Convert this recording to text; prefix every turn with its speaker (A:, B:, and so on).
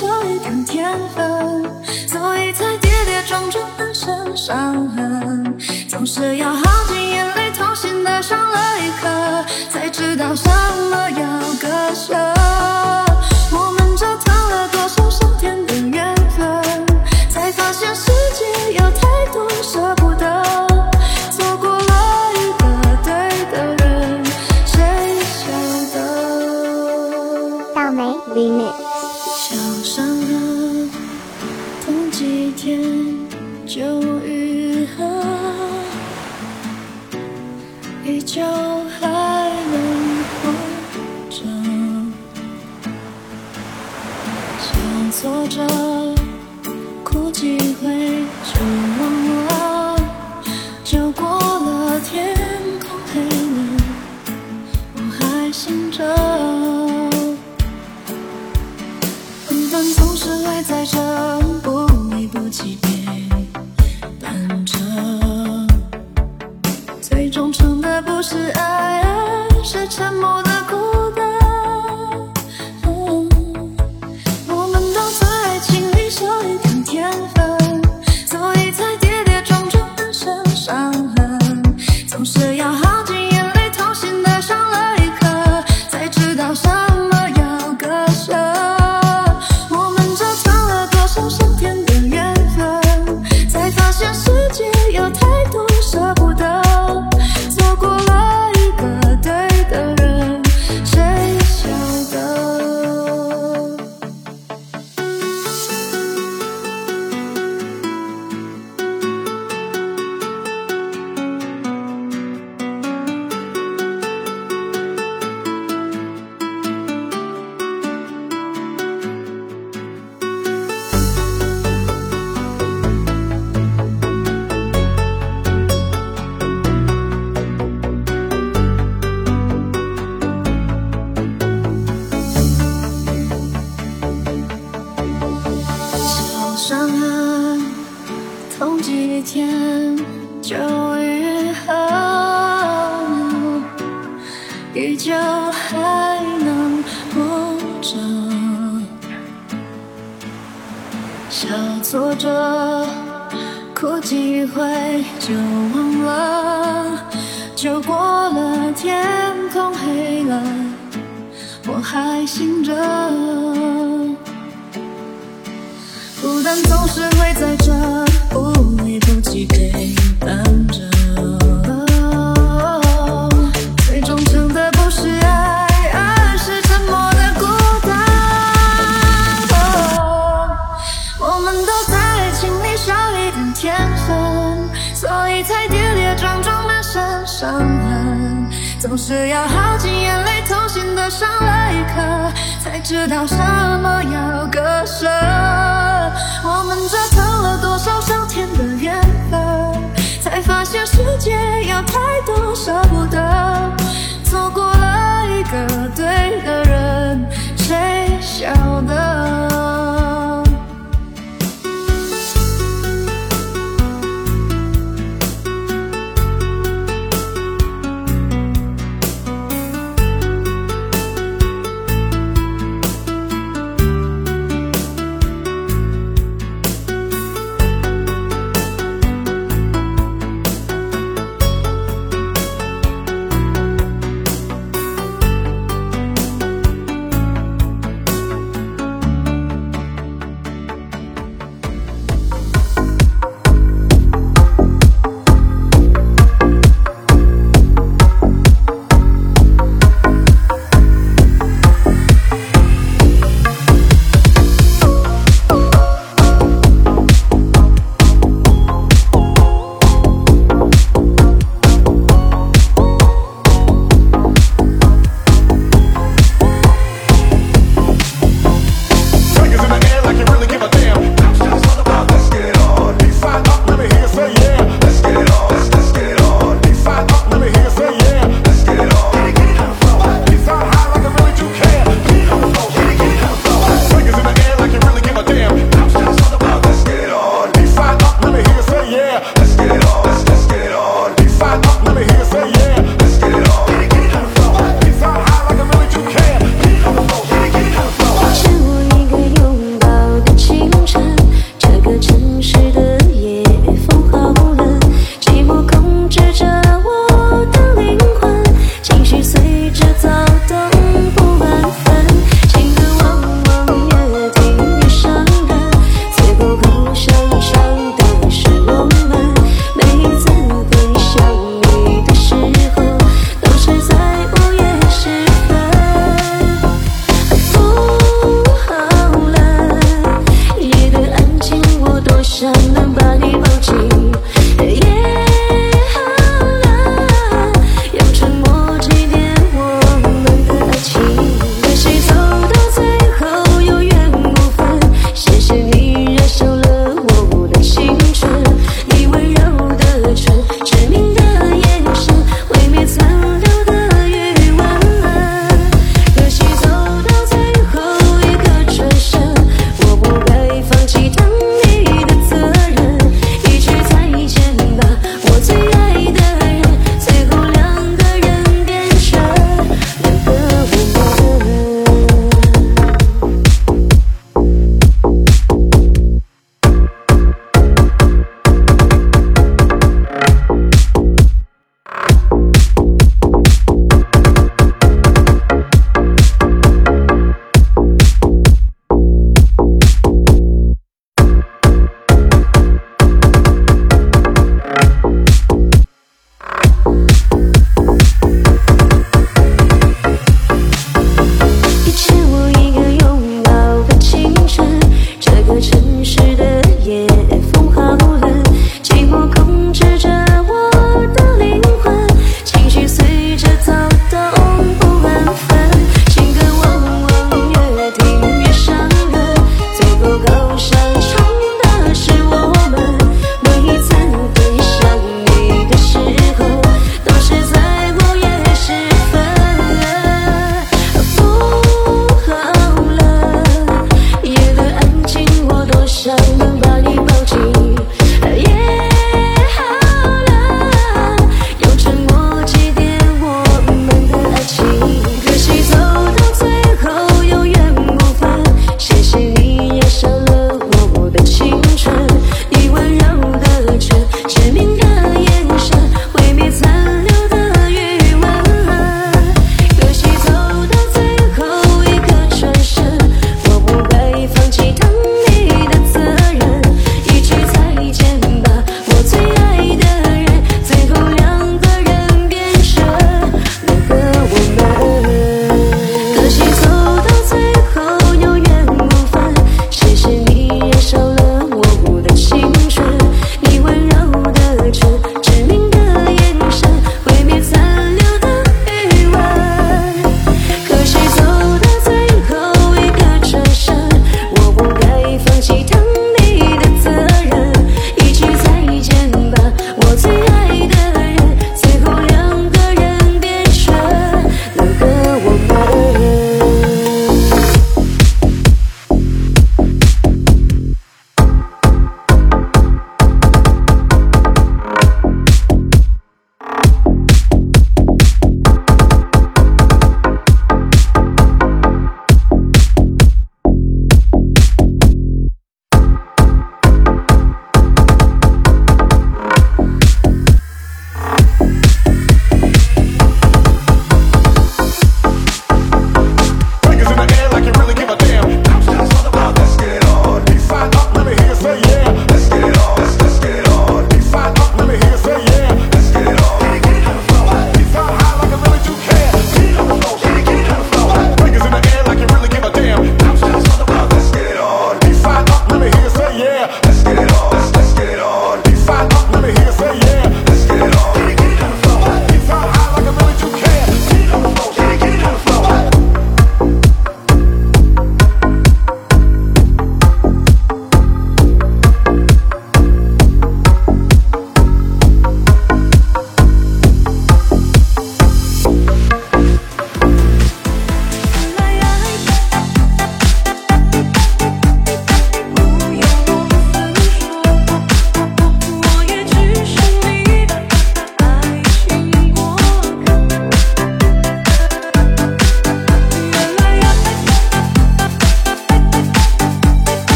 A: 少一点天分，所以才跌跌撞撞满身伤痕。总是要耗尽眼泪，痛心的上了一课，才知道什么要割舍。我们折腾了多少上天的缘分，才发现世界有太多舍不得。错过了一个对的人，谁晓得？
B: 大梅 remix。
A: 小伤痕，痛几天就愈合，依旧在这，依旧还能活着。小挫折，哭几回就忘了，就过了天空黑了，我还醒着。孤单总是会在这不离不弃陪总是要耗尽眼泪，痛心的上了一课，才知道什么要割舍。我们折腾了多少上天的缘分，才发现世界有太多舍不得。